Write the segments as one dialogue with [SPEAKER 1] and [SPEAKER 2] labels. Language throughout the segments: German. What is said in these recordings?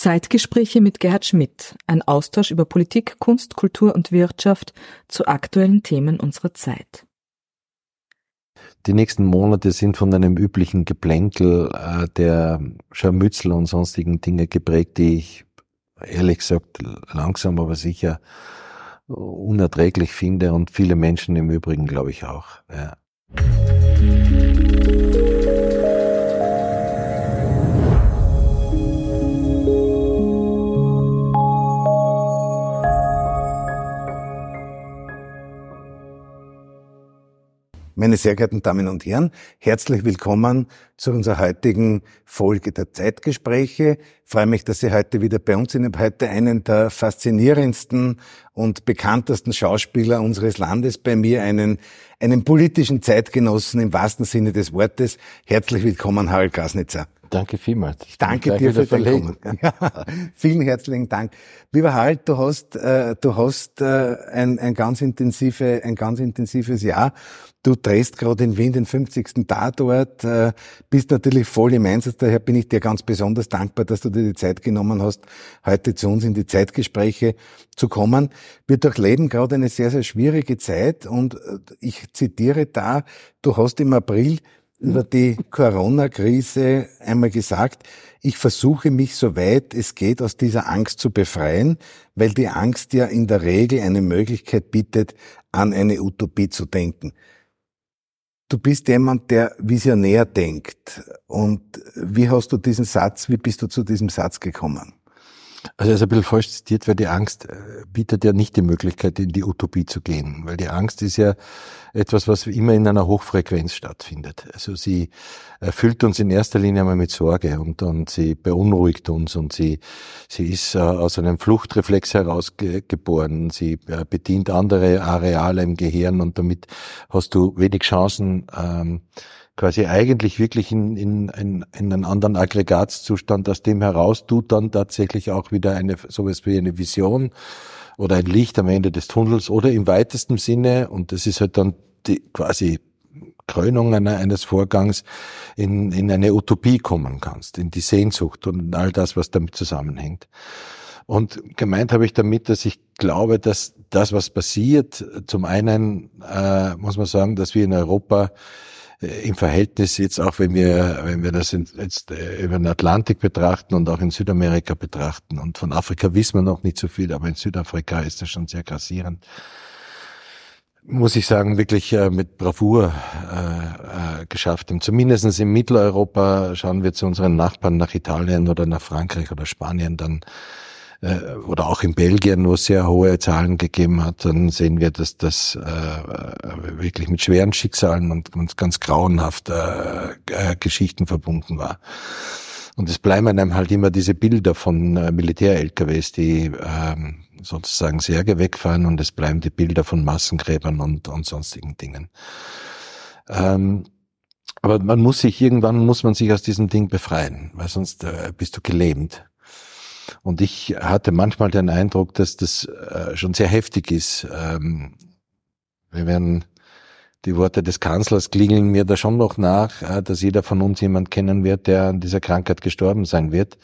[SPEAKER 1] Zeitgespräche mit Gerhard Schmidt, ein Austausch über Politik, Kunst, Kultur und Wirtschaft zu aktuellen Themen unserer Zeit.
[SPEAKER 2] Die nächsten Monate sind von einem üblichen Geplänkel äh, der Scharmützel und sonstigen Dinge geprägt, die ich ehrlich gesagt langsam aber sicher unerträglich finde und viele Menschen im Übrigen, glaube ich, auch. Ja.
[SPEAKER 3] Meine sehr geehrten Damen und Herren, herzlich willkommen zu unserer heutigen Folge der Zeitgespräche. Ich freue mich, dass Sie heute wieder bei uns sind. Ich habe heute einen der faszinierendsten und bekanntesten Schauspieler unseres Landes bei mir, einen, einen politischen Zeitgenossen im wahrsten Sinne des Wortes. Herzlich willkommen, Harald Grasnitzer.
[SPEAKER 2] Danke vielmals.
[SPEAKER 3] Ich danke dir für dein Kommen. Ja, vielen herzlichen Dank. Lieber Harald, du hast, äh, du hast äh, ein, ein ganz intensive, ein ganz intensives Jahr. Du drehst gerade in Wien den 50. Tatort, äh, bist natürlich voll im Einsatz. Daher bin ich dir ganz besonders dankbar, dass du dir die Zeit genommen hast, heute zu uns in die Zeitgespräche zu kommen. Wir durchleben gerade eine sehr, sehr schwierige Zeit und äh, ich zitiere da, du hast im April über die Corona-Krise einmal gesagt, ich versuche mich soweit es geht aus dieser Angst zu befreien, weil die Angst ja in der Regel eine Möglichkeit bietet, an eine Utopie zu denken. Du bist jemand, der visionär denkt. Und wie hast du diesen Satz, wie bist du zu diesem Satz gekommen?
[SPEAKER 2] Also er ist ein bisschen falsch zitiert, weil die Angst äh, bietet ja nicht die Möglichkeit, in die Utopie zu gehen. Weil die Angst ist ja etwas, was immer in einer Hochfrequenz stattfindet. Also sie erfüllt uns in erster Linie einmal mit Sorge und, und sie beunruhigt uns und sie, sie ist äh, aus einem Fluchtreflex herausgeboren. Sie äh, bedient andere Areale im Gehirn und damit hast du wenig Chancen, ähm, quasi eigentlich wirklich in, in, in, in einen anderen Aggregatzustand, aus dem heraus du dann tatsächlich auch wieder eine sowas wie eine Vision oder ein Licht am Ende des Tunnels oder im weitesten Sinne, und das ist halt dann die quasi Krönung einer, eines Vorgangs in, in eine Utopie kommen kannst, in die Sehnsucht und all das, was damit zusammenhängt. Und gemeint habe ich damit, dass ich glaube, dass das, was passiert, zum einen äh, muss man sagen, dass wir in Europa im Verhältnis jetzt auch, wenn wir, wenn wir das jetzt äh, über den Atlantik betrachten und auch in Südamerika betrachten und von Afrika wissen wir noch nicht so viel, aber in Südafrika ist das schon sehr grassierend muss ich sagen, wirklich äh, mit Bravour äh, äh, geschafft. Und zumindest in Mitteleuropa schauen wir zu unseren Nachbarn nach Italien oder nach Frankreich oder Spanien dann äh, oder auch in Belgien, wo es sehr hohe Zahlen gegeben hat, dann sehen wir, dass das äh, wirklich mit schweren Schicksalen und, und ganz grauenhaft äh, äh, Geschichten verbunden war. Und es bleiben einem halt immer diese Bilder von äh, Militär-LKWs, die ähm, sozusagen Särge wegfahren und es bleiben die Bilder von Massengräbern und, und sonstigen Dingen. Ähm, aber man muss sich irgendwann muss man sich aus diesem Ding befreien, weil sonst äh, bist du gelähmt. Und ich hatte manchmal den Eindruck, dass das äh, schon sehr heftig ist. Ähm, wir werden die Worte des Kanzlers klingeln mir da schon noch nach, äh, dass jeder von uns jemand kennen wird, der an dieser Krankheit gestorben sein wird.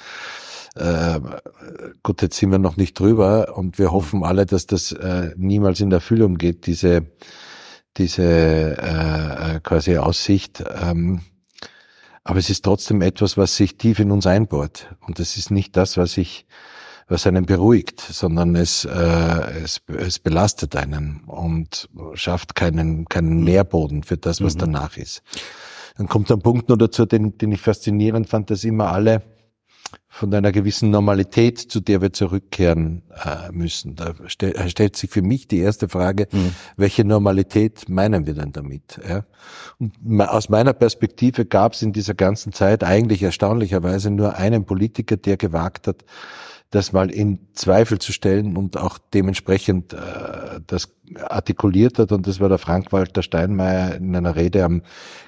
[SPEAKER 2] Äh, gut, jetzt sind wir noch nicht drüber und wir hoffen alle, dass das äh, niemals in Erfüllung geht, diese, diese äh, quasi Aussicht. Ähm, aber es ist trotzdem etwas, was sich tief in uns einbohrt. Und das ist nicht das, was ich, was einen beruhigt, sondern es, äh, es, es belastet einen und schafft keinen, keinen Nährboden für das, was mhm. danach ist. Dann kommt ein Punkt nur dazu, den, den ich faszinierend fand, dass immer alle von einer gewissen Normalität, zu der wir zurückkehren äh, müssen. Da stell, stellt sich für mich die erste Frage, mhm. welche Normalität meinen wir denn damit? Ja? Und aus meiner Perspektive gab es in dieser ganzen Zeit eigentlich erstaunlicherweise nur einen Politiker, der gewagt hat, das mal in Zweifel zu stellen und auch dementsprechend äh, das artikuliert hat. Und das war der Frank-Walter Steinmeier in einer Rede am,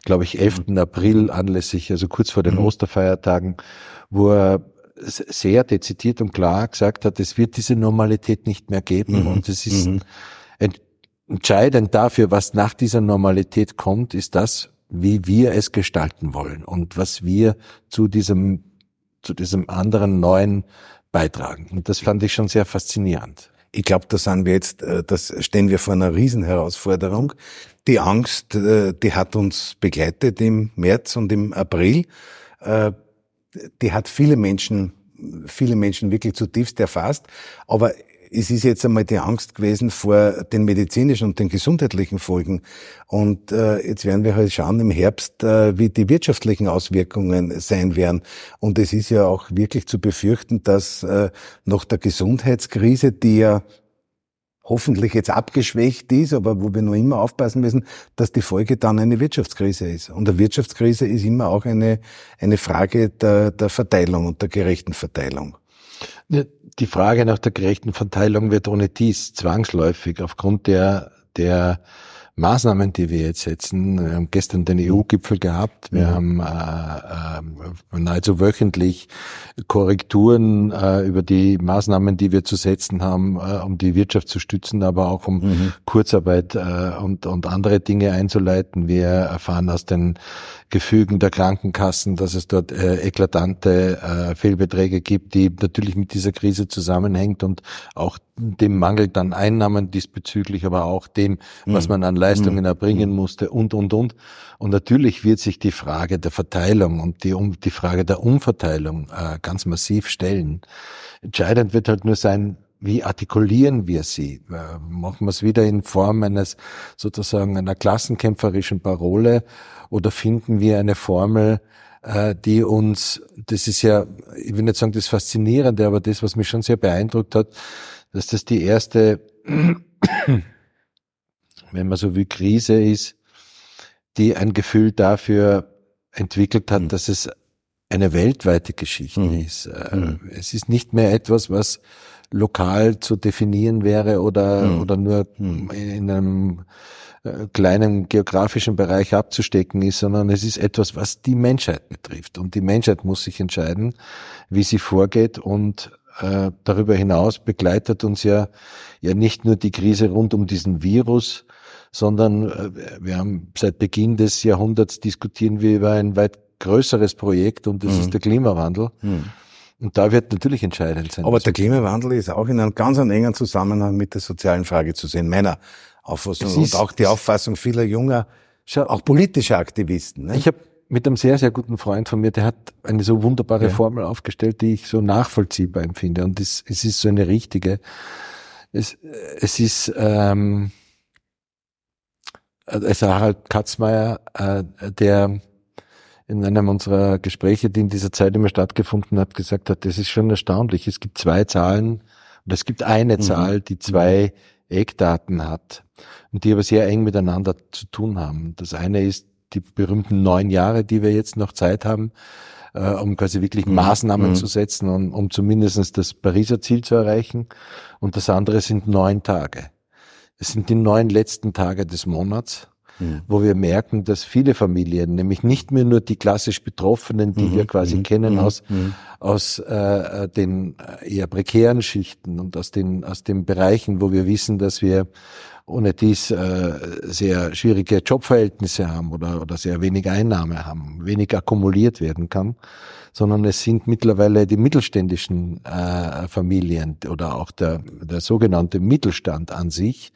[SPEAKER 2] glaube ich, 11. Mhm. April anlässlich, also kurz vor den mhm. Osterfeiertagen, wo er sehr dezidiert und klar gesagt hat, es wird diese Normalität nicht mehr geben mhm. und es ist mhm. entscheidend dafür, was nach dieser Normalität kommt, ist das, wie wir es gestalten wollen und was wir zu diesem zu diesem anderen neuen beitragen. Und das fand ich schon sehr faszinierend.
[SPEAKER 3] Ich glaube, da sind wir jetzt, äh, das stehen wir vor einer Riesenherausforderung. Die Angst, äh, die hat uns begleitet im März und im April. Äh, die hat viele Menschen, viele Menschen wirklich zutiefst erfasst. Aber es ist jetzt einmal die Angst gewesen vor den medizinischen und den gesundheitlichen Folgen. Und äh, jetzt werden wir halt schauen im Herbst, äh, wie die wirtschaftlichen Auswirkungen sein werden. Und es ist ja auch wirklich zu befürchten, dass äh, nach der Gesundheitskrise, die ja hoffentlich jetzt abgeschwächt ist, aber wo wir noch immer aufpassen müssen, dass die Folge dann eine Wirtschaftskrise ist. Und eine Wirtschaftskrise ist immer auch eine, eine Frage der, der Verteilung und der gerechten Verteilung.
[SPEAKER 2] Die Frage nach der gerechten Verteilung wird ohne dies zwangsläufig aufgrund der, der Maßnahmen, die wir jetzt setzen. Wir haben gestern den EU-Gipfel gehabt. Wir mhm. haben äh, äh, nahezu wöchentlich Korrekturen äh, über die Maßnahmen, die wir zu setzen haben, äh, um die Wirtschaft zu stützen, aber auch um mhm. Kurzarbeit äh, und, und andere Dinge einzuleiten. Wir erfahren aus den Gefügen der Krankenkassen, dass es dort äh, eklatante äh, Fehlbeträge gibt, die natürlich mit dieser Krise zusammenhängt und auch dem Mangel an Einnahmen diesbezüglich, aber auch dem, was mhm. man an Leistungen mhm. erbringen musste und, und, und. Und natürlich wird sich die Frage der Verteilung und die, um, die Frage der Umverteilung äh, ganz massiv stellen. Entscheidend wird halt nur sein, wie artikulieren wir sie? Äh, machen wir es wieder in Form eines sozusagen einer klassenkämpferischen Parole oder finden wir eine Formel, äh, die uns, das ist ja, ich will nicht sagen das Faszinierende, aber das, was mich schon sehr beeindruckt hat, dass das die erste, wenn man so will, Krise ist, die ein Gefühl dafür entwickelt hat, mhm. dass es eine weltweite Geschichte mhm. ist. Äh, mhm. Es ist nicht mehr etwas, was lokal zu definieren wäre oder, mhm. oder nur mhm. in einem äh, kleinen geografischen Bereich abzustecken ist, sondern es ist etwas, was die Menschheit betrifft. Und die Menschheit muss sich entscheiden, wie sie vorgeht und äh, darüber hinaus begleitet uns ja, ja nicht nur die Krise rund um diesen Virus, sondern äh, wir haben seit Beginn des Jahrhunderts diskutieren wir über ein weit größeres Projekt und das mhm. ist der Klimawandel. Mhm. Und da wird natürlich entscheidend sein.
[SPEAKER 3] Aber der Klimawandel ist auch in einem ganz engen Zusammenhang mit der sozialen Frage zu sehen, meiner Auffassung und auch die Auffassung vieler junger, auch politischer Aktivisten.
[SPEAKER 2] Ne? Ich habe mit einem sehr, sehr guten Freund von mir, der hat eine so wunderbare ja. Formel aufgestellt, die ich so nachvollziehbar empfinde. Und es, es ist so eine richtige. Es, es ist ähm, also Harald Katzmeier, äh, der in einem unserer Gespräche, die in dieser Zeit immer stattgefunden hat, gesagt hat, das ist schon erstaunlich. Es gibt zwei Zahlen und es gibt eine mhm. Zahl, die zwei Eckdaten hat und die aber sehr eng miteinander zu tun haben. Das eine ist die berühmten neun Jahre, die wir jetzt noch Zeit haben, äh, um quasi wirklich mhm. Maßnahmen mhm. zu setzen, um, um zumindest das Pariser Ziel zu erreichen. Und das andere sind neun Tage. Es sind die neun letzten Tage des Monats mhm. wo wir merken, dass viele Familien, nämlich nicht mehr nur die klassisch Betroffenen, die mhm. wir quasi mhm. kennen mhm. aus, mhm. aus äh, den äh, eher prekären Schichten und aus den, aus den Bereichen, wo wir wissen, dass wir ohne dies äh, sehr schwierige Jobverhältnisse haben oder, oder sehr wenig Einnahme haben, wenig akkumuliert werden kann, sondern es sind mittlerweile die mittelständischen äh, Familien oder auch der, der sogenannte Mittelstand an sich,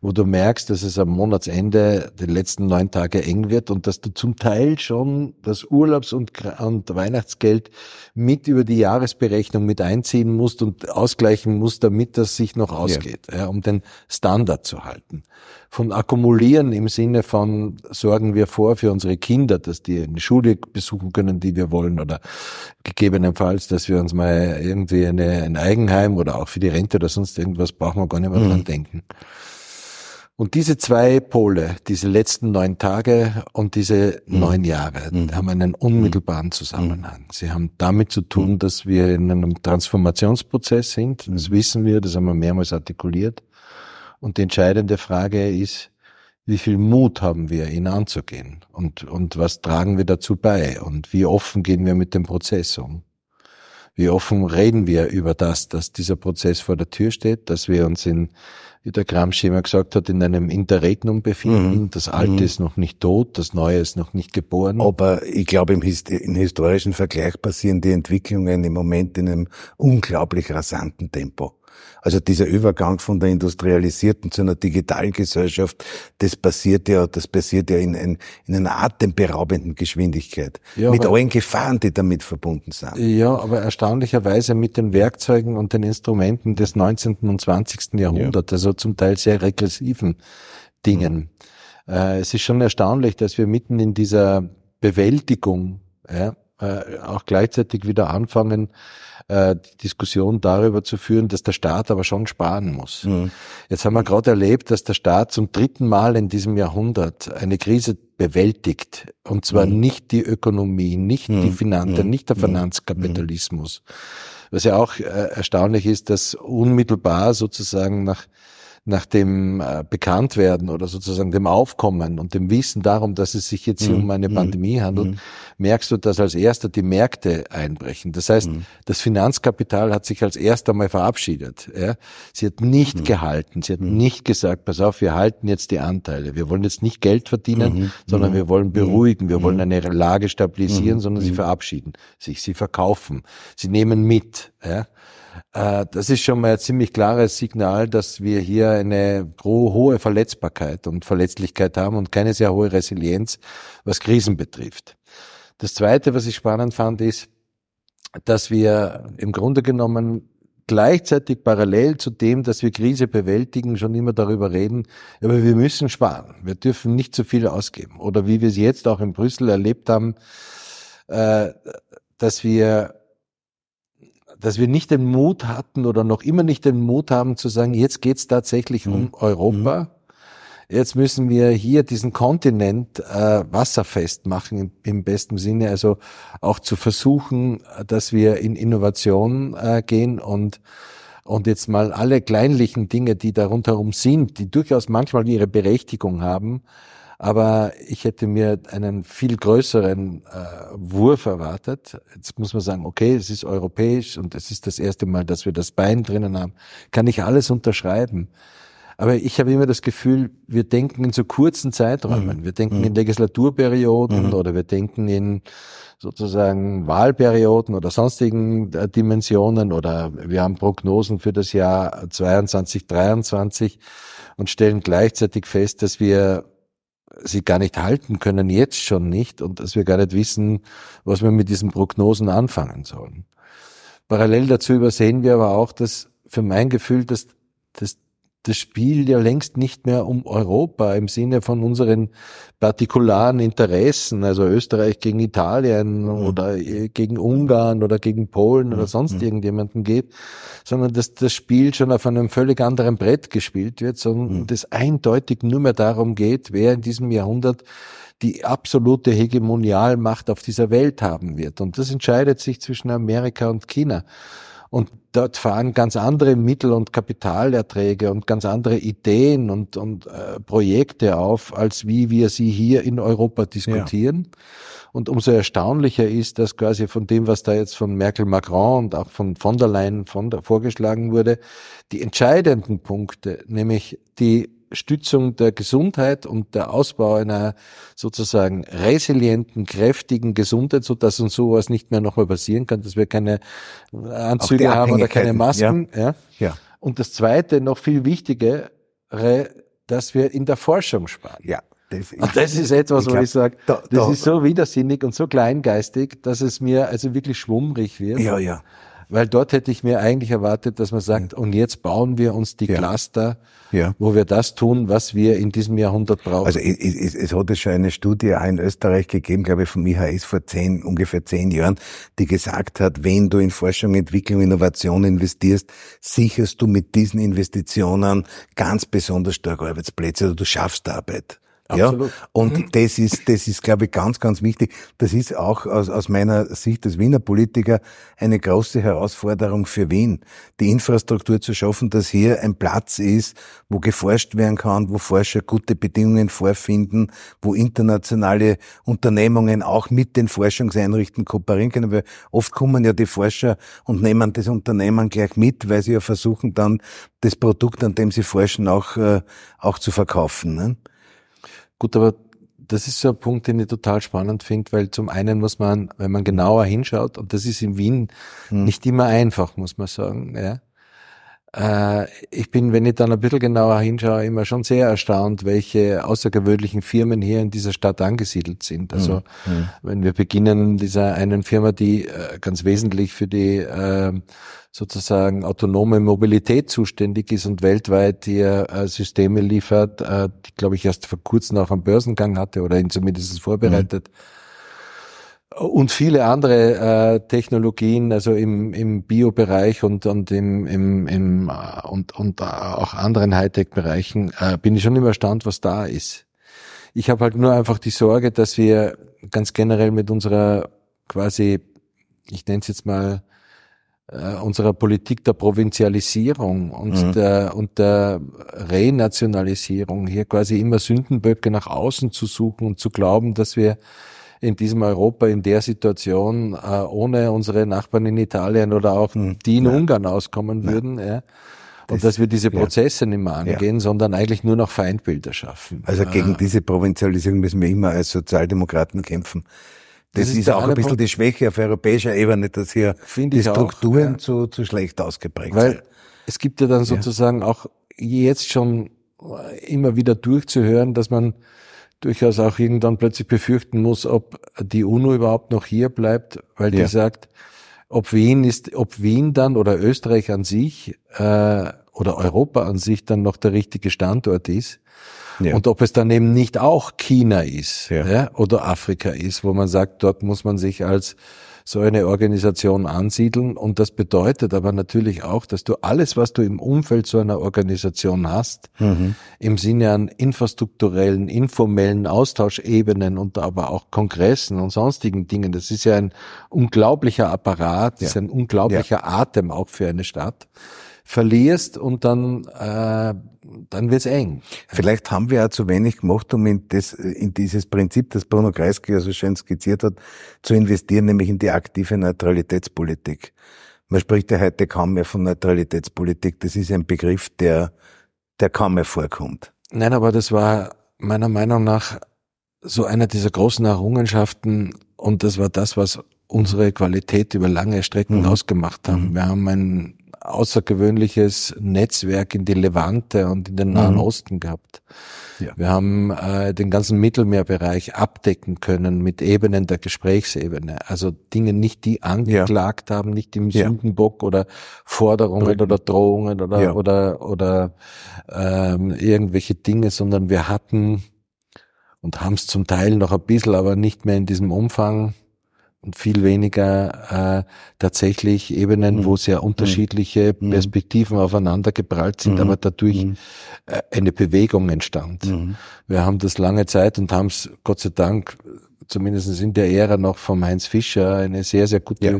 [SPEAKER 2] wo du merkst, dass es am Monatsende die letzten neun Tage eng wird und dass du zum Teil schon das Urlaubs- und, und Weihnachtsgeld mit über die Jahresberechnung mit einziehen musst und ausgleichen musst, damit das sich noch ausgeht, ja. ja um den Standard zu halten. Von akkumulieren im Sinne von sorgen wir vor für unsere Kinder, dass die eine Schule besuchen können, die wir wollen oder gegebenenfalls, dass wir uns mal irgendwie eine, ein Eigenheim oder auch für die Rente oder sonst irgendwas brauchen wir gar nicht mehr mhm. dran denken. Und diese zwei Pole, diese letzten neun Tage und diese mhm. neun Jahre, mhm. haben einen unmittelbaren mhm. Zusammenhang. Sie haben damit zu tun, mhm. dass wir in einem Transformationsprozess sind. Das mhm. wissen wir, das haben wir mehrmals artikuliert. Und die entscheidende Frage ist, wie viel Mut haben wir, ihn anzugehen? Und, und was tragen wir dazu bei? Und wie offen gehen wir mit dem Prozess um? Wie offen reden wir über das, dass dieser Prozess vor der Tür steht, dass wir uns in, wie der Gramsci immer gesagt hat, in einem Interregnum befinden. Mhm. Das Alte mhm. ist noch nicht tot, das Neue ist noch nicht geboren.
[SPEAKER 3] Aber ich glaube, im, im historischen Vergleich passieren die Entwicklungen im Moment in einem unglaublich rasanten Tempo. Also dieser Übergang von der industrialisierten zu einer digitalen Gesellschaft, das passiert ja, das passiert ja in, in, in einer atemberaubenden Geschwindigkeit. Ja, mit allen Gefahren, die damit verbunden sind.
[SPEAKER 2] Ja, aber erstaunlicherweise mit den Werkzeugen und den Instrumenten des 19. und 20. Jahrhunderts, ja. also zum Teil sehr regressiven Dingen. Mhm. Äh, es ist schon erstaunlich, dass wir mitten in dieser Bewältigung ja, äh, auch gleichzeitig wieder anfangen, äh, die Diskussion darüber zu führen, dass der Staat aber schon sparen muss. Mhm. Jetzt haben wir gerade erlebt, dass der Staat zum dritten Mal in diesem Jahrhundert eine Krise bewältigt. Und zwar mhm. nicht die Ökonomie, nicht mhm. die Finanzen, mhm. nicht der mhm. Finanzkapitalismus. Was ja auch äh, erstaunlich ist, dass unmittelbar sozusagen nach nach dem äh, Bekanntwerden oder sozusagen dem Aufkommen und dem Wissen darum, dass es sich jetzt hier mhm. um eine mhm. Pandemie handelt, mhm. merkst du, dass als erster die Märkte einbrechen. Das heißt, mhm. das Finanzkapital hat sich als erster mal verabschiedet. Ja? Sie hat nicht gehalten, sie hat nicht gesagt, pass auf, wir halten jetzt die Anteile. Wir wollen jetzt nicht Geld verdienen, sondern wir wollen beruhigen, wir wollen eine Lage stabilisieren, sondern sie verabschieden sich, sie verkaufen, sie nehmen mit. Ja? Äh, das ist schon mal ein ziemlich klares Signal, dass wir hier eine hohe Verletzbarkeit und Verletzlichkeit haben und keine sehr hohe Resilienz, was Krisen betrifft. Das Zweite, was ich spannend fand, ist, dass wir im Grunde genommen gleichzeitig parallel zu dem, dass wir Krise bewältigen, schon immer darüber reden, aber wir müssen sparen. Wir dürfen nicht zu viel ausgeben. Oder wie wir es jetzt auch in Brüssel erlebt haben, äh, dass wir dass wir nicht den Mut hatten oder noch immer nicht den Mut haben zu sagen, jetzt geht's tatsächlich mhm. um Europa. Mhm. Jetzt müssen wir hier diesen Kontinent äh, wasserfest machen im, im, besten Sinne, also auch zu versuchen, dass wir in Innovation äh, gehen und und jetzt mal alle kleinlichen Dinge, die da rundherum sind, die durchaus manchmal ihre Berechtigung haben, aber ich hätte mir einen viel größeren äh, Wurf erwartet. Jetzt muss man sagen, okay, es ist europäisch und es ist das erste Mal, dass wir das Bein drinnen haben. Kann ich alles unterschreiben. Aber ich habe immer das Gefühl, wir denken in so kurzen Zeiträumen. Mhm. Wir denken mhm. in Legislaturperioden mhm. oder wir denken in sozusagen Wahlperioden oder sonstigen äh, Dimensionen oder wir haben Prognosen für das Jahr 22, 23 und stellen gleichzeitig fest, dass wir sie gar nicht halten können, jetzt schon nicht, und dass wir gar nicht wissen, was wir mit diesen Prognosen anfangen sollen. Parallel dazu übersehen wir aber auch, dass für mein Gefühl, dass, dass das Spiel ja längst nicht mehr um Europa im Sinne von unseren partikularen Interessen, also Österreich gegen Italien mhm. oder gegen Ungarn oder gegen Polen oder mhm. sonst mhm. irgendjemanden geht, sondern dass das Spiel schon auf einem völlig anderen Brett gespielt wird, sondern mhm. das eindeutig nur mehr darum geht, wer in diesem Jahrhundert die absolute Hegemonialmacht auf dieser Welt haben wird. Und das entscheidet sich zwischen Amerika und China. Und dort fahren ganz andere Mittel- und Kapitalerträge und ganz andere Ideen und, und äh, Projekte auf, als wie wir sie hier in Europa diskutieren. Ja. Und umso erstaunlicher ist, dass quasi von dem, was da jetzt von Merkel Macron und auch von von der Leyen von der, vorgeschlagen wurde, die entscheidenden Punkte, nämlich die Stützung der Gesundheit und der Ausbau einer sozusagen resilienten, kräftigen Gesundheit, so dass uns sowas nicht mehr nochmal passieren kann, dass wir keine Anzüge haben oder keine Masken. Ja. ja. Ja. Und das Zweite, noch viel wichtigere, dass wir in der Forschung sparen. Ja. Das, und das ist etwas, ich wo ich sage, da, das da, ist so widersinnig und so kleingeistig, dass es mir also wirklich schwummrig wird. Ja, ja. Weil dort hätte ich mir eigentlich erwartet, dass man sagt, und jetzt bauen wir uns die ja. Cluster, ja. wo wir das tun, was wir in diesem Jahrhundert brauchen.
[SPEAKER 3] Also es, es, es hat es schon eine Studie auch in Österreich gegeben, glaube ich, vom IHS vor zehn, ungefähr zehn Jahren, die gesagt hat, wenn du in Forschung, Entwicklung, Innovation investierst, sicherst du mit diesen Investitionen ganz besonders stark Arbeitsplätze oder du schaffst Arbeit. Absolut. Ja? Und mhm. das ist, das ist, glaube ich, ganz, ganz wichtig. Das ist auch aus, aus meiner Sicht als Wiener Politiker eine große Herausforderung für Wien, die Infrastruktur zu schaffen, dass hier ein Platz ist, wo geforscht werden kann, wo Forscher gute Bedingungen vorfinden, wo internationale Unternehmungen auch mit den Forschungseinrichtungen kooperieren können, weil oft kommen ja die Forscher und nehmen das Unternehmen gleich mit, weil sie ja versuchen dann das Produkt, an dem sie forschen, auch, äh, auch zu verkaufen. Ne?
[SPEAKER 2] Gut, aber das ist so ein Punkt, den ich total spannend finde, weil zum einen muss man, wenn man genauer hinschaut, und das ist in Wien hm. nicht immer einfach, muss man sagen, ja. Äh, ich bin, wenn ich dann ein bisschen genauer hinschaue, immer schon sehr erstaunt, welche außergewöhnlichen Firmen hier in dieser Stadt angesiedelt sind. Also, mhm. wenn wir beginnen, dieser einen Firma, die äh, ganz wesentlich für die äh, sozusagen autonome Mobilität zuständig ist und weltweit hier äh, Systeme liefert, die, glaube ich, erst vor kurzem auch am Börsengang hatte oder ihn zumindest vorbereitet. Mhm. Und viele andere äh, Technologien, also im, im Bio-Bereich und, und im, im, im äh, und, und auch anderen Hightech-Bereichen äh, bin ich schon immer erstaunt, was da ist. Ich habe halt nur einfach die Sorge, dass wir ganz generell mit unserer quasi, ich nenne es jetzt mal, äh, unserer Politik der Provinzialisierung und, mhm. der, und der Renationalisierung, hier quasi immer Sündenböcke nach außen zu suchen und zu glauben, dass wir in diesem Europa in der Situation äh, ohne unsere Nachbarn in Italien oder auch mhm. die in ja. Ungarn auskommen ja. würden. Ja. Und das, dass wir diese Prozesse ja. nicht mehr angehen, ja. sondern eigentlich nur noch Feindbilder schaffen.
[SPEAKER 3] Also gegen diese Provinzialisierung müssen wir immer als Sozialdemokraten kämpfen. Das, das ist, ist auch ein bisschen Punkt. die Schwäche auf europäischer Ebene, dass hier die Strukturen auch, ja. zu, zu schlecht ausgeprägt Weil sind.
[SPEAKER 2] Es gibt ja dann sozusagen auch jetzt schon immer wieder durchzuhören, dass man durchaus auch irgendwann plötzlich befürchten muss, ob die UNO überhaupt noch hier bleibt, weil die ja. sagt, ob Wien ist, ob Wien dann oder Österreich an sich äh, oder Europa an sich dann noch der richtige Standort ist. Ja. Und ob es dann eben nicht auch China ist ja. ja. oder Afrika ist, wo man sagt, dort muss man sich als so eine Organisation ansiedeln. Und das bedeutet aber natürlich auch, dass du alles, was du im Umfeld so einer Organisation hast, mhm. im Sinne an infrastrukturellen, informellen Austauschebenen und aber auch Kongressen und sonstigen Dingen, das ist ja ein unglaublicher Apparat, das ja. ist ein unglaublicher ja. Atem auch für eine Stadt verlierst und dann, äh, dann wird's eng.
[SPEAKER 3] Vielleicht haben wir ja zu wenig gemacht, um in, das, in dieses Prinzip, das Bruno Kreisky ja so schön skizziert hat, zu investieren, nämlich in die aktive Neutralitätspolitik. Man spricht ja heute kaum mehr von Neutralitätspolitik. Das ist ein Begriff, der, der kaum mehr vorkommt.
[SPEAKER 2] Nein, aber das war meiner Meinung nach so einer dieser großen Errungenschaften und das war das, was unsere Qualität über lange Strecken mhm. ausgemacht haben. Mhm. Wir haben ein außergewöhnliches Netzwerk in die Levante und in den Nahen mhm. Osten gehabt. Ja. Wir haben äh, den ganzen Mittelmeerbereich abdecken können mit Ebenen der Gesprächsebene. Also Dinge nicht, die angeklagt ja. haben, nicht im ja. Sündenbock oder Forderungen Brücken. oder Drohungen oder ja. oder oder ähm, irgendwelche Dinge, sondern wir hatten und haben es zum Teil noch ein bisschen, aber nicht mehr in diesem Umfang und viel weniger äh, tatsächlich Ebenen, mhm. wo sehr unterschiedliche mhm. Perspektiven aufeinander geprallt sind, mhm. aber dadurch mhm. äh, eine Bewegung entstand. Mhm. Wir haben das lange Zeit und haben es Gott sei Dank, zumindest in der Ära noch vom Heinz Fischer, eine sehr, sehr gute ja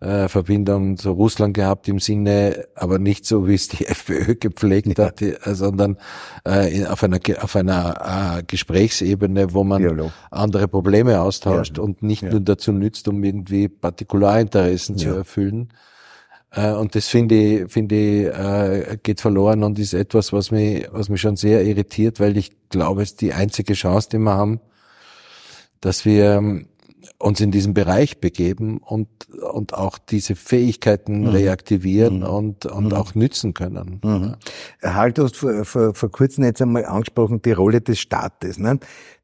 [SPEAKER 2] äh, Verbindung zu Russland gehabt im Sinne, aber nicht so, wie es die FPÖ gepflegt ja. hat, äh, sondern äh, auf einer, auf einer äh, Gesprächsebene, wo man Dialog. andere Probleme austauscht ja. und nicht ja. nur dazu nützt, um irgendwie Partikularinteressen zu erfüllen. Äh, und das finde ich, finde ich, äh, geht verloren und ist etwas, was mich, was mich schon sehr irritiert, weil ich glaube, es ist die einzige Chance, die wir haben, dass wir uns in diesen Bereich begeben und, und auch diese Fähigkeiten mhm. reaktivieren mhm. und, und mhm. auch nützen können.
[SPEAKER 3] Mhm. Halt, du hast vor, vor, vor kurzem jetzt einmal angesprochen, die Rolle des Staates. Ne?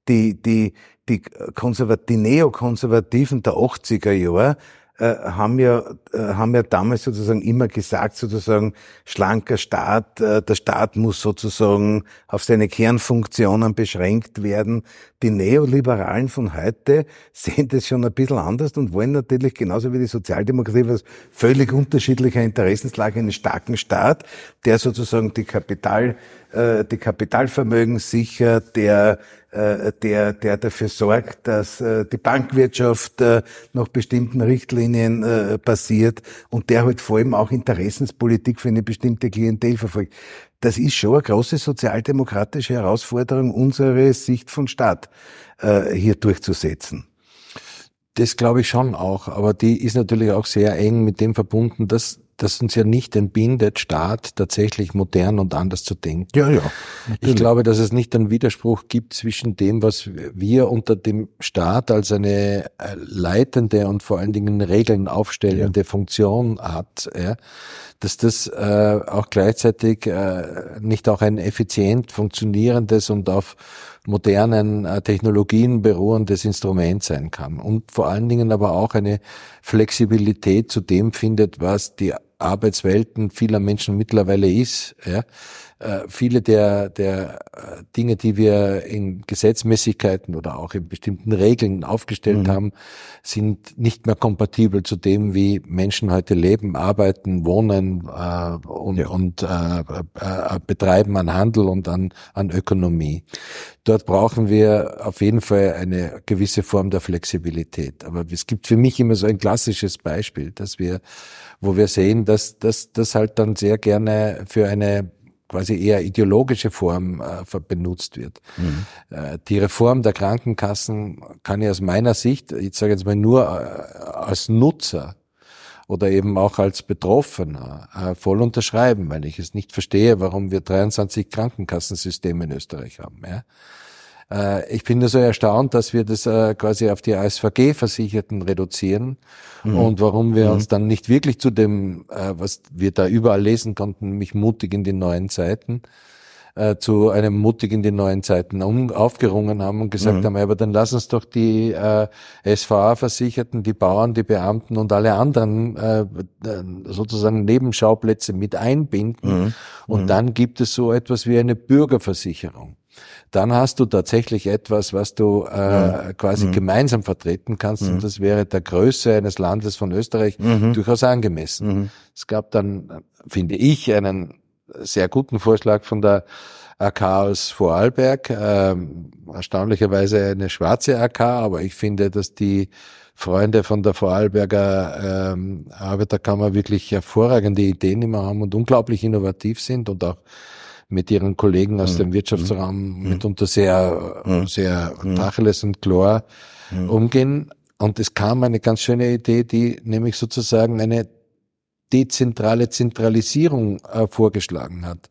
[SPEAKER 3] Die, die, die, Konservat die Neokonservativen der 80er Jahre äh, haben ja äh, haben ja damals sozusagen immer gesagt sozusagen schlanker Staat äh, der Staat muss sozusagen auf seine Kernfunktionen beschränkt werden die Neoliberalen von heute sehen das schon ein bisschen anders und wollen natürlich genauso wie die Sozialdemokratie was völlig unterschiedlicher Interessenslage einen starken Staat der sozusagen die Kapital die Kapitalvermögen sichert der äh, der, der dafür sorgt, dass äh, die Bankwirtschaft äh, nach bestimmten Richtlinien äh, passiert und der halt vor allem auch Interessenspolitik für eine bestimmte Klientel verfolgt. Das ist schon eine große sozialdemokratische Herausforderung, unsere Sicht von Staat äh, hier durchzusetzen.
[SPEAKER 2] Das glaube ich schon auch, aber die ist natürlich auch sehr eng mit dem verbunden, dass das uns ja nicht entbindet, Staat tatsächlich modern und anders zu denken.
[SPEAKER 3] Ja, ja.
[SPEAKER 2] Natürlich. Ich glaube, dass es nicht einen Widerspruch gibt zwischen dem, was wir unter dem Staat als eine äh, leitende und vor allen Dingen Regeln aufstellende ja. Funktion hat, ja, dass das äh, auch gleichzeitig äh, nicht auch ein effizient funktionierendes und auf modernen äh, Technologien beruhendes Instrument sein kann und vor allen Dingen aber auch eine Flexibilität zu dem findet, was die Arbeitswelten vieler Menschen mittlerweile ist. Ja. Äh, viele der, der äh, Dinge, die wir in Gesetzmäßigkeiten oder auch in bestimmten Regeln aufgestellt mhm. haben, sind nicht mehr kompatibel zu dem, wie Menschen heute leben, arbeiten, wohnen äh, und, ja. und äh, äh, betreiben an Handel und an, an Ökonomie. Dort brauchen wir auf jeden Fall eine gewisse Form der Flexibilität. Aber es gibt für mich immer so ein klassisches Beispiel, dass wir, wo wir sehen, dass das halt dann sehr gerne für eine quasi eher ideologische Form äh, benutzt wird. Mhm. Äh, die Reform der Krankenkassen kann ich aus meiner Sicht, ich sage jetzt mal nur äh, als Nutzer oder eben auch als Betroffener äh, voll unterschreiben, weil ich es nicht verstehe, warum wir 23 Krankenkassensysteme in Österreich haben. Ja? Äh, ich bin nur so erstaunt, dass wir das äh, quasi auf die ASVG-Versicherten reduzieren mhm. und warum wir mhm. uns dann nicht wirklich zu dem, äh, was wir da überall lesen konnten, nämlich mutig in die neuen Zeiten, zu einem mutig in die neuen Zeiten um, aufgerungen haben und gesagt mhm. haben, aber dann lass uns doch die äh, SVA-Versicherten, die Bauern, die Beamten und alle anderen äh, sozusagen Nebenschauplätze mit einbinden. Mhm. Und mhm. dann gibt es so etwas wie eine Bürgerversicherung dann hast du tatsächlich etwas, was du äh, mhm. quasi mhm. gemeinsam vertreten kannst. Mhm. Und das wäre der Größe eines Landes von Österreich mhm. durchaus angemessen. Mhm. Es gab dann, finde ich, einen sehr guten Vorschlag von der AK aus Vorarlberg. Ähm, erstaunlicherweise eine schwarze AK, aber ich finde, dass die Freunde von der Vorarlberger ähm, Arbeiterkammer wirklich hervorragende Ideen immer haben und unglaublich innovativ sind und auch mit ihren Kollegen aus mhm. dem Wirtschaftsraum mhm. mitunter sehr, mhm. sehr tacheles und klar umgehen. Und es kam eine ganz schöne Idee, die nämlich sozusagen eine dezentrale Zentralisierung äh, vorgeschlagen hat,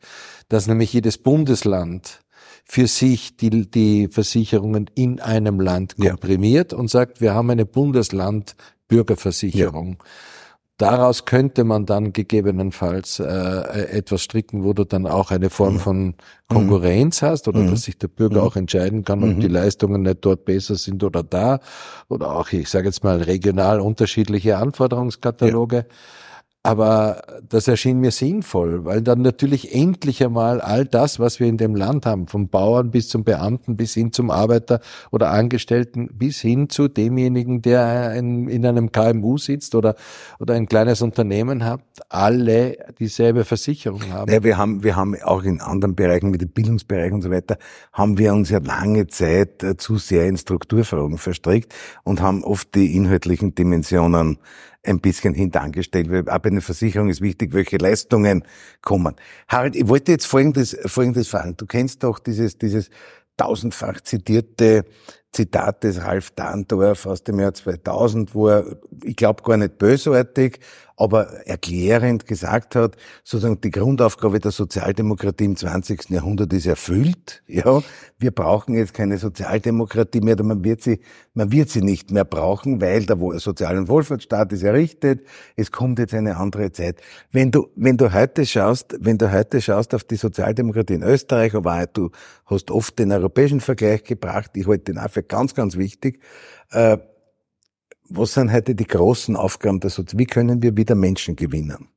[SPEAKER 2] dass nämlich jedes Bundesland für sich die, die Versicherungen in einem Land komprimiert ja. und sagt, wir haben eine Bundesland Bürgerversicherung. Ja. Daraus könnte man dann gegebenenfalls äh, etwas stricken, wo du dann auch eine Form mhm. von Konkurrenz mhm. hast oder mhm. dass sich der Bürger mhm. auch entscheiden kann, ob die mhm. Leistungen nicht dort besser sind oder da oder auch, ich sage jetzt mal, regional unterschiedliche Anforderungskataloge. Ja. Aber das erschien mir sinnvoll, weil dann natürlich endlich einmal all das, was wir in dem Land haben, vom Bauern bis zum Beamten, bis hin zum Arbeiter oder Angestellten, bis hin zu demjenigen, der in, in einem KMU sitzt oder, oder ein kleines Unternehmen hat, alle dieselbe Versicherung haben.
[SPEAKER 3] Ja, wir haben, wir haben auch in anderen Bereichen, wie dem Bildungsbereich und so weiter, haben wir uns ja lange Zeit äh, zu sehr in Strukturfragen verstrickt und haben oft die inhaltlichen Dimensionen ein bisschen hintangestellt, weil bei einer Versicherung ist wichtig, welche Leistungen kommen. Harald, ich wollte jetzt Folgendes, Folgendes fragen. Du kennst doch dieses, dieses tausendfach zitierte Zitat des Ralf Dahndorf aus dem Jahr 2000, wo er, ich glaube, gar nicht bösartig, aber erklärend gesagt hat, sozusagen die Grundaufgabe der Sozialdemokratie im 20. Jahrhundert ist erfüllt. Ja, wir brauchen jetzt keine Sozialdemokratie mehr, man wird sie, man wird sie nicht mehr brauchen, weil der Sozial- und Wohlfahrtsstaat ist errichtet. Es kommt jetzt eine andere Zeit. Wenn du, wenn du heute schaust, wenn du heute schaust auf die Sozialdemokratie in Österreich, aber du hast oft den europäischen Vergleich gebracht, ich halte den auch für ganz, ganz wichtig, äh, was sind heute die großen Aufgaben der Sozial Wie können wir wieder Menschen gewinnen?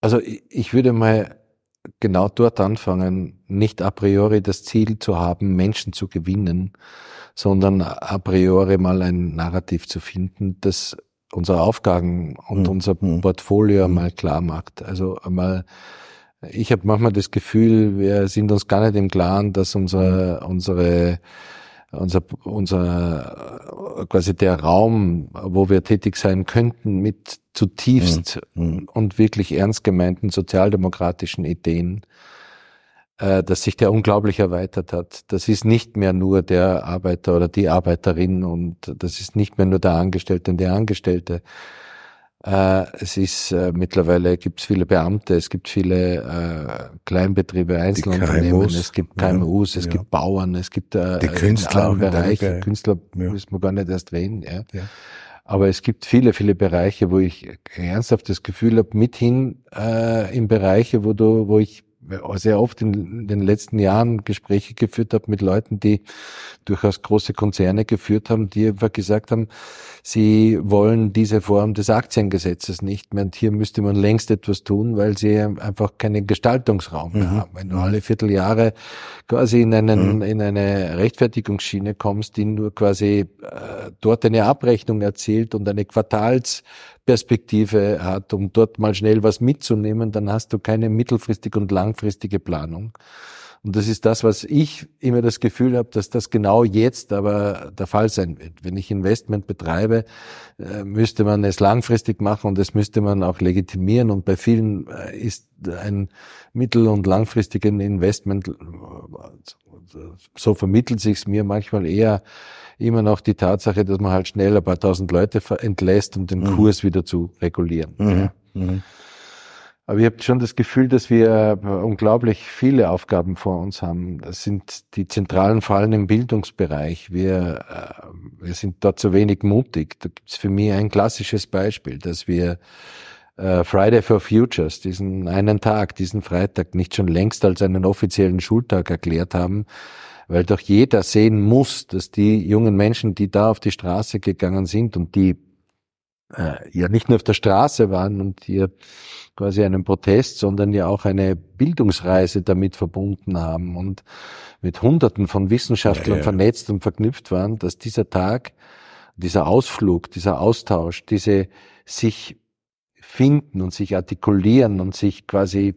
[SPEAKER 2] Also ich würde mal genau dort anfangen, nicht a priori das Ziel zu haben, Menschen zu gewinnen, sondern a priori mal ein Narrativ zu finden, das unsere Aufgaben und hm. unser hm. Portfolio hm. mal klar macht. Also mal Ich habe manchmal das Gefühl, wir sind uns gar nicht im Klaren, dass unsere, unsere unser, unser quasi der Raum, wo wir tätig sein könnten, mit zutiefst mhm. und wirklich ernst gemeinten sozialdemokratischen Ideen, äh, dass sich der unglaublich erweitert hat. Das ist nicht mehr nur der Arbeiter oder die Arbeiterin und das ist nicht mehr nur der Angestellte und der Angestellte, äh, es ist äh, mittlerweile gibt es viele Beamte, es gibt viele äh, Kleinbetriebe, Einzelunternehmen, es gibt KMUs, ja, es ja. gibt Bauern, es gibt äh,
[SPEAKER 3] die Künstler
[SPEAKER 2] Bereiche. Künstler ja. müssen wir gar nicht erst reden. Ja. ja. Aber es gibt viele, viele Bereiche, wo ich ernsthaft das Gefühl habe, mithin äh, in Bereiche, wo du, wo ich sehr oft in den letzten Jahren Gespräche geführt habe mit Leuten, die durchaus große Konzerne geführt haben, die einfach gesagt haben, sie wollen diese Form des Aktiengesetzes nicht mehr. Und hier müsste man längst etwas tun, weil sie einfach keinen Gestaltungsraum mehr mhm. haben. Wenn du alle Vierteljahre quasi in, einen, mhm. in eine Rechtfertigungsschiene kommst, die nur quasi äh, dort eine Abrechnung erzielt und eine Quartals Perspektive hat, um dort mal schnell was mitzunehmen, dann hast du keine mittelfristige und langfristige Planung. Und das ist das, was ich immer das Gefühl habe, dass das genau jetzt aber der Fall sein wird. Wenn ich Investment betreibe, äh, müsste man es langfristig machen und das müsste man auch legitimieren. Und bei vielen äh, ist ein mittel- und langfristigen Investment, äh, so vermittelt sich es mir manchmal eher immer noch die Tatsache, dass man halt schnell ein paar tausend Leute entlässt, um den mhm. Kurs wieder zu regulieren. Mhm. Ja. Mhm. Aber ich habe schon das Gefühl, dass wir unglaublich viele Aufgaben vor uns haben. Das sind die zentralen Fallen im Bildungsbereich. Wir, äh, wir sind dort zu wenig mutig. Da gibt es für mich ein klassisches Beispiel, dass wir äh, Friday for Futures, diesen einen Tag, diesen Freitag nicht schon längst als einen offiziellen Schultag erklärt haben, weil doch jeder sehen muss, dass die jungen Menschen, die da auf die Straße gegangen sind und die äh, ja nicht nur auf der Straße waren und hier quasi einen Protest, sondern ja auch eine Bildungsreise damit verbunden haben und mit Hunderten von Wissenschaftlern ja, ja. vernetzt und verknüpft waren, dass dieser Tag, dieser Ausflug, dieser Austausch, diese sich finden und sich artikulieren und sich quasi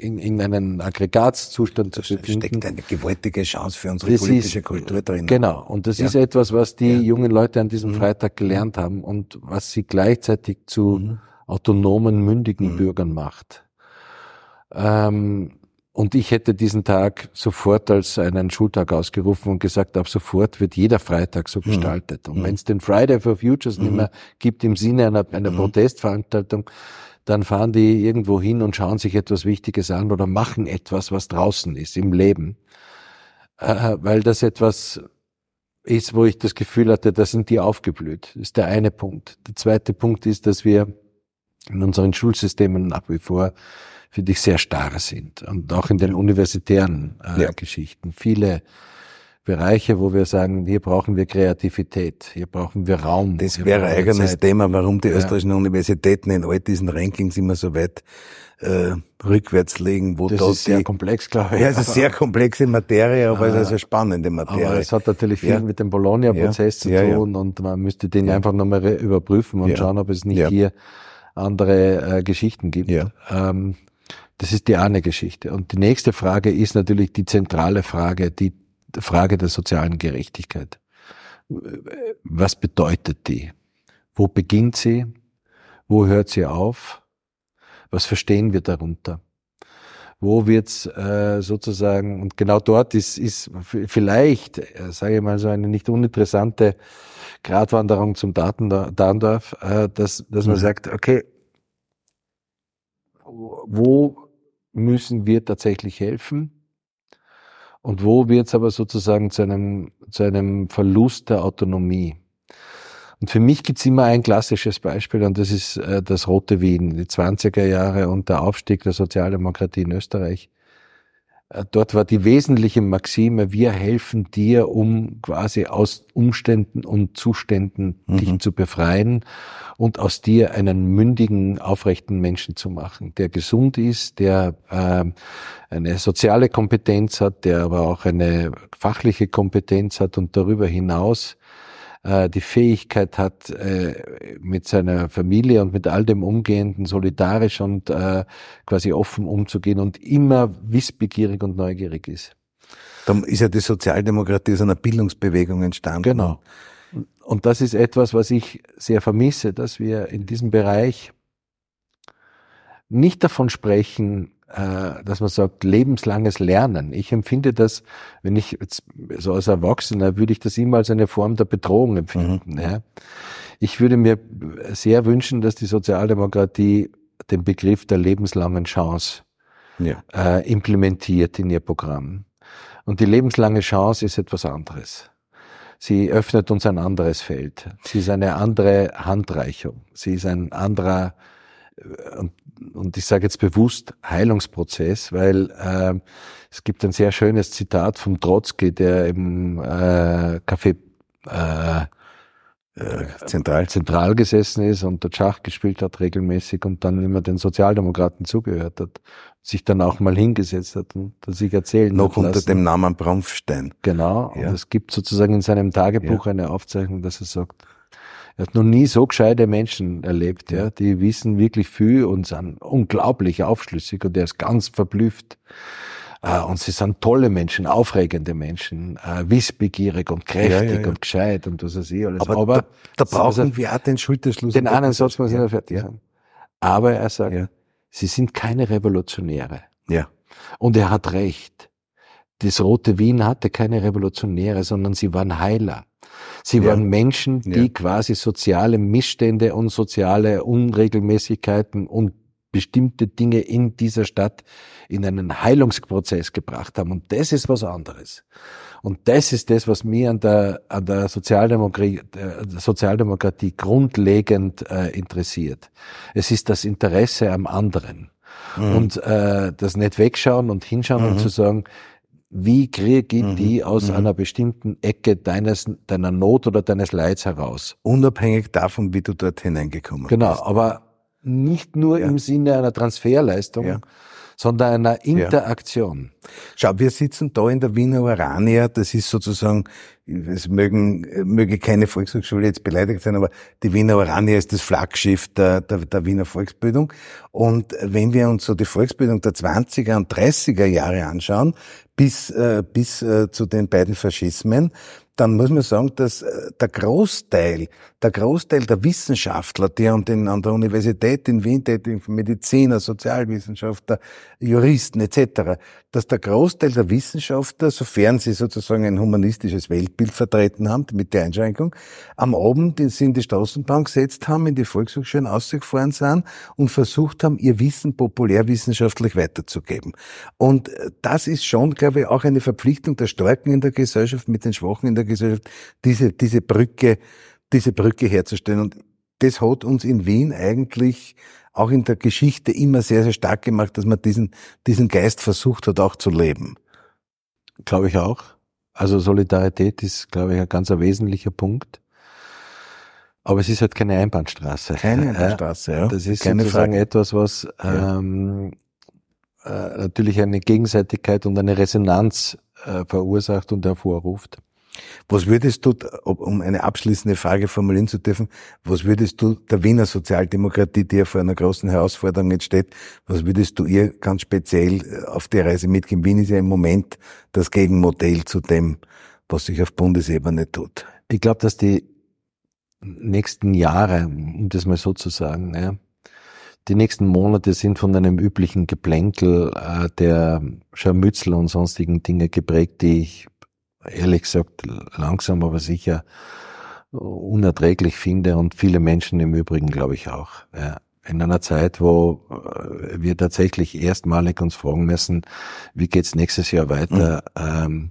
[SPEAKER 2] in, in einen Aggregatzustand zu befinden.
[SPEAKER 3] steckt eine gewaltige Chance für unsere das politische
[SPEAKER 2] ist,
[SPEAKER 3] Kultur drin.
[SPEAKER 2] Genau. Und das ja. ist etwas, was die ja. jungen Leute an diesem mhm. Freitag gelernt haben und was sie gleichzeitig zu mhm. autonomen, mündigen mhm. Bürgern macht. Ähm, und ich hätte diesen Tag sofort als einen Schultag ausgerufen und gesagt, ab sofort wird jeder Freitag so mhm. gestaltet. Und mhm. wenn es den Friday for Futures nicht mhm. mehr gibt im Sinne einer, einer Protestveranstaltung, dann fahren die irgendwo hin und schauen sich etwas Wichtiges an oder machen etwas, was draußen ist im Leben. Äh, weil das etwas ist, wo ich das Gefühl hatte, da sind die aufgeblüht. Das ist der eine Punkt. Der zweite Punkt ist, dass wir in unseren Schulsystemen nach wie vor, finde ich, sehr starr sind. Und auch in den universitären äh, ja. Geschichten. Viele Bereiche, wo wir sagen, hier brauchen wir Kreativität, hier brauchen wir Raum.
[SPEAKER 3] Das wäre ein eigenes Zeit. Thema, warum die österreichischen ja. Universitäten in all diesen Rankings immer so weit äh, rückwärts liegen. Wo
[SPEAKER 2] das
[SPEAKER 3] da
[SPEAKER 2] ist sehr komplex, glaube ich.
[SPEAKER 3] Ja, es ist sehr komplexe Materie, aber, aber es ist eine spannende Materie. Aber
[SPEAKER 2] es hat natürlich viel ja. mit dem Bologna-Prozess zu tun und man müsste den einfach nochmal überprüfen und schauen, ob es nicht hier andere äh, Geschichten gibt. Ähm, das ist die eine Geschichte. Und die nächste Frage ist natürlich die zentrale Frage, die Frage der sozialen Gerechtigkeit. Was bedeutet die? Wo beginnt sie? Wo hört sie auf? Was verstehen wir darunter? Wo wird's äh, sozusagen, und genau dort ist, ist vielleicht, äh, sage ich mal, so eine nicht uninteressante Gratwanderung zum Daten, Datendorf, äh, dass, dass man mhm. sagt, okay, wo müssen wir tatsächlich helfen? Und wo wird es aber sozusagen zu einem, zu einem Verlust der Autonomie? Und für mich gibt's immer ein klassisches Beispiel und das ist äh, das Rote Wien, die 20er Jahre und der Aufstieg der Sozialdemokratie in Österreich. Äh, dort war die wesentliche Maxime, wir helfen dir, um quasi aus Umständen und Zuständen mhm. dich zu befreien und aus dir einen mündigen, aufrechten Menschen zu machen, der gesund ist, der äh, eine soziale Kompetenz hat, der aber auch eine fachliche Kompetenz hat und darüber hinaus äh, die Fähigkeit hat, äh, mit seiner Familie und mit all dem Umgehenden solidarisch und äh, quasi offen umzugehen und immer wissbegierig und neugierig ist.
[SPEAKER 3] Dann ist ja die Sozialdemokratie aus einer Bildungsbewegung entstanden.
[SPEAKER 2] Genau. Und das ist etwas, was ich sehr vermisse, dass wir in diesem Bereich nicht davon sprechen, dass man sagt, lebenslanges Lernen. Ich empfinde das, wenn ich jetzt, so als Erwachsener, würde ich das immer als eine Form der Bedrohung empfinden. Mhm. Ja. Ich würde mir sehr wünschen, dass die Sozialdemokratie den Begriff der lebenslangen Chance ja. äh, implementiert in ihr Programm. Und die lebenslange Chance ist etwas anderes. Sie öffnet uns ein anderes Feld. Sie ist eine andere Handreichung. Sie ist ein anderer und, und ich sage jetzt bewusst Heilungsprozess, weil äh, es gibt ein sehr schönes Zitat vom Trotzki, der im äh, Café äh, äh, zentral. zentral gesessen ist und dort Schach gespielt hat regelmäßig und dann immer den Sozialdemokraten zugehört hat, sich dann auch mal hingesetzt hat und sich erzählen
[SPEAKER 3] Noch unter lassen. dem Namen Bronfstein.
[SPEAKER 2] Genau. Ja. Und es gibt sozusagen in seinem Tagebuch ja. eine Aufzeichnung, dass er sagt, er hat noch nie so gescheite Menschen erlebt, ja. Die wissen wirklich viel und sind unglaublich aufschlüssig und er ist ganz verblüfft. Uh, und sie sind tolle Menschen, aufregende Menschen, uh, wissbegierig und kräftig ja, ja, und gescheit und was weiß ich alles.
[SPEAKER 3] Aber, Aber da, da brauchen also, wir auch den Schulterschluss.
[SPEAKER 2] Den einen Satz muss ich noch fertig sagen. Aber er sagt, sie sind keine Revolutionäre.
[SPEAKER 3] Ja.
[SPEAKER 2] Und er hat recht. Das Rote Wien hatte keine Revolutionäre, sondern sie waren Heiler. Sie waren Menschen, die ja. quasi soziale Missstände und soziale Unregelmäßigkeiten und bestimmte Dinge in dieser Stadt in einen Heilungsprozess gebracht haben. Und das ist was anderes. Und das ist das, was mir an der, an der Sozialdemokratie, der Sozialdemokratie grundlegend äh, interessiert. Es ist das Interesse am anderen. Mhm. Und äh, das nicht wegschauen und hinschauen mhm. und zu sagen, wie kriege ich mhm. die aus mhm. einer bestimmten Ecke deines, deiner Not oder deines Leids heraus?
[SPEAKER 3] Unabhängig davon, wie du dort hineingekommen
[SPEAKER 2] genau, bist. Genau, aber nicht nur ja. im Sinne einer Transferleistung, ja sondern einer Interaktion.
[SPEAKER 3] Ja. Schau, wir sitzen da in der Wiener Urania, das ist sozusagen, es mögen, möge keine Volkshochschule jetzt beleidigt sein, aber die Wiener Urania ist das Flaggschiff der, der, der Wiener Volksbildung. Und wenn wir uns so die Volksbildung der 20er und 30er Jahre anschauen, bis, äh, bis äh, zu den beiden Faschismen, dann muss man sagen, dass äh, der Großteil, der Großteil der Wissenschaftler, die an, den, an der Universität in Wien tätig Mediziner, Sozialwissenschaftler, Juristen etc., dass der Großteil der Wissenschaftler, sofern sie sozusagen ein humanistisches Weltbild vertreten haben, mit der Einschränkung, am Abend in die Straßenbahn gesetzt haben, in die Volkshochschulen ausgefahren sind und versucht haben, ihr Wissen populärwissenschaftlich weiterzugeben. Und äh, das ist schon, glaube ich, auch eine Verpflichtung der Starken in der Gesellschaft mit den Schwachen in der Gesellschaft, diese, diese Brücke, diese Brücke herzustellen. Und das hat uns in Wien eigentlich auch in der Geschichte immer sehr, sehr stark gemacht, dass man diesen, diesen Geist versucht hat, auch zu leben.
[SPEAKER 2] Glaube ich auch. Also Solidarität ist, glaube ich, ein ganz wesentlicher Punkt. Aber es ist halt keine Einbahnstraße.
[SPEAKER 3] Keine Einbahnstraße, ja.
[SPEAKER 2] Das ist keine sozusagen Frage. etwas, was ja. ähm, äh, natürlich eine Gegenseitigkeit und eine Resonanz äh, verursacht und hervorruft.
[SPEAKER 3] Was würdest du, um eine abschließende Frage formulieren zu dürfen, was würdest du der Wiener Sozialdemokratie, die ja vor einer großen Herausforderung jetzt steht, was würdest du ihr ganz speziell äh, auf die Reise mitgeben? Wien ist ja im Moment das Gegenmodell zu dem, was sich auf Bundesebene tut.
[SPEAKER 2] Ich glaube, dass die nächsten Jahre, um das mal so zu sagen, ja, die nächsten Monate sind von einem üblichen Geplänkel äh, der Scharmützel und sonstigen Dinge geprägt, die ich ehrlich gesagt langsam aber sicher unerträglich finde und viele Menschen im Übrigen, glaube ich, auch. Ja. In einer Zeit, wo äh, wir tatsächlich erstmalig uns fragen müssen, wie geht's nächstes Jahr weiter? Mhm. Ähm,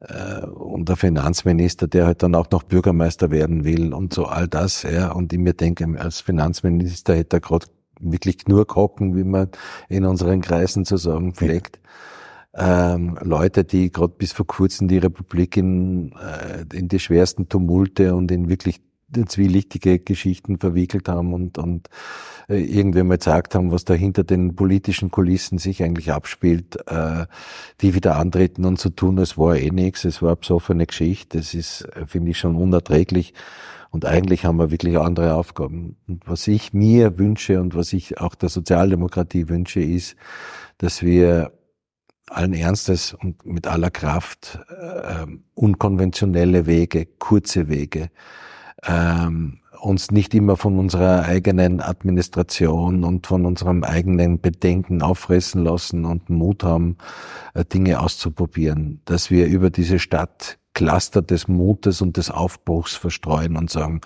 [SPEAKER 2] äh, und der Finanzminister, der halt dann auch noch Bürgermeister werden will und so all das, ja. Und ich mir denke, als Finanzminister hätte er gerade wirklich nur Kocken, wie man in unseren Kreisen zu sagen pflegt ähm, Leute, die gerade bis vor kurzem die Republik in, äh, in die schwersten Tumulte und in wirklich zwielichtige Geschichten verwickelt haben und, und äh, irgendwann mal gesagt haben, was da hinter den politischen Kulissen sich eigentlich abspielt, äh, die wieder antreten und zu so tun, es war eh nichts, es war eine besoffene Geschichte, das ist, äh, finde ich, schon unerträglich. Und eigentlich haben wir wirklich andere Aufgaben. Und was ich mir wünsche und was ich auch der Sozialdemokratie wünsche, ist, dass wir allen Ernstes und mit aller Kraft äh, unkonventionelle Wege, kurze Wege, ähm, uns nicht immer von unserer eigenen Administration und von unserem eigenen Bedenken auffressen lassen und Mut haben, äh, Dinge auszuprobieren, dass wir über diese Stadt Cluster des Mutes und des Aufbruchs verstreuen und sagen,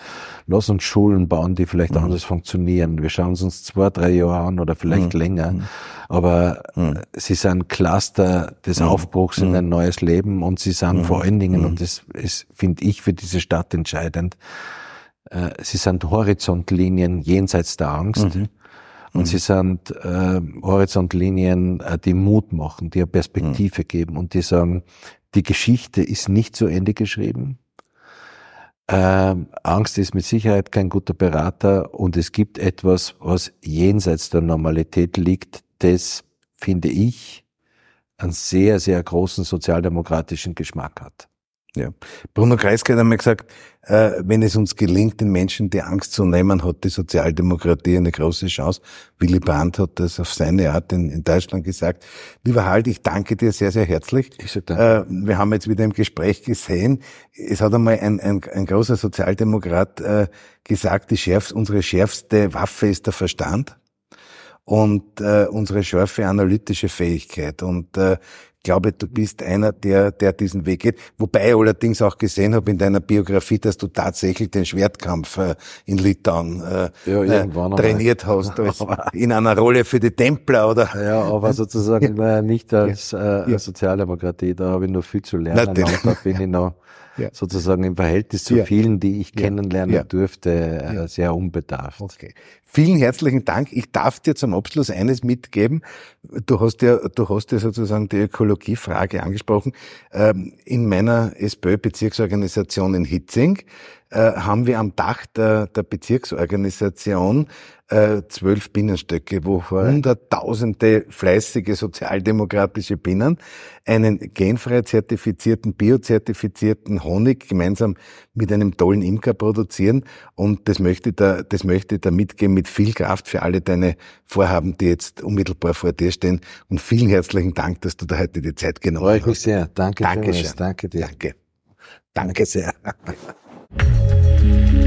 [SPEAKER 2] lass uns Schulen bauen, die vielleicht mhm. anders funktionieren. Wir schauen es uns zwei, drei Jahre an oder vielleicht mhm. länger. Mhm. Aber mhm. sie sind Cluster des mhm. Aufbruchs in ein neues Leben und sie sind vor allen Dingen, und das ist, finde ich, für diese Stadt entscheidend, äh, sie sind Horizontlinien jenseits der Angst. Mhm. Und mhm. sie sind äh, Horizontlinien, äh, die Mut machen, die eine Perspektive mhm. geben und die sagen, die Geschichte ist nicht zu Ende geschrieben. Ähm, Angst ist mit Sicherheit kein guter Berater und es gibt etwas, was jenseits der Normalität liegt, das, finde ich, einen sehr, sehr großen sozialdemokratischen Geschmack hat.
[SPEAKER 3] Ja. Bruno Kreisky hat einmal gesagt, äh, wenn es uns gelingt, den Menschen die Angst zu nehmen, hat die Sozialdemokratie eine große Chance. Willy Brandt hat das auf seine Art in, in Deutschland gesagt. Lieber Halt, ich danke dir sehr, sehr herzlich. Ich sag danke. Äh, wir haben jetzt wieder im Gespräch gesehen, es hat einmal ein, ein, ein großer Sozialdemokrat äh, gesagt, die schärfste, unsere schärfste Waffe ist der Verstand und äh, unsere scharfe analytische Fähigkeit. Und äh, glaube, du bist einer, der, der diesen Weg geht. Wobei ich allerdings auch gesehen habe in deiner Biografie, dass du tatsächlich den Schwertkampf äh, in Litauen äh, ja, äh, trainiert hast, als in einer Rolle für die Templer, oder?
[SPEAKER 2] Ja, aber sozusagen ja. nicht als äh, ja. Sozialdemokratie, da habe ich noch viel zu lernen Natürlich. da bin ich noch ja. sozusagen im Verhältnis zu vielen, die ich kennenlernen durfte, äh, sehr unbedarft.
[SPEAKER 3] Okay. Vielen herzlichen Dank. Ich darf dir zum Abschluss eines mitgeben. Du hast ja, du hast ja sozusagen die Ökologiefrage angesprochen. Ähm, in meiner SPÖ-Bezirksorganisation in Hitzing äh, haben wir am Dach der, der Bezirksorganisation äh, zwölf Bienenstöcke, wo hunderttausende fleißige sozialdemokratische Bienen einen genfrei zertifizierten, biozertifizierten Honig gemeinsam mit einem tollen Imker produzieren. Und das möchte ich da, das möchte ich da mitgeben mit viel Kraft für alle deine Vorhaben, die jetzt unmittelbar vor dir stehen. Und vielen herzlichen Dank, dass du da heute die Zeit genommen
[SPEAKER 2] Freue
[SPEAKER 3] hast.
[SPEAKER 2] Freue mich sehr. Danke
[SPEAKER 3] Dankeschön.
[SPEAKER 2] Danke dir.
[SPEAKER 3] Danke. Danke sehr.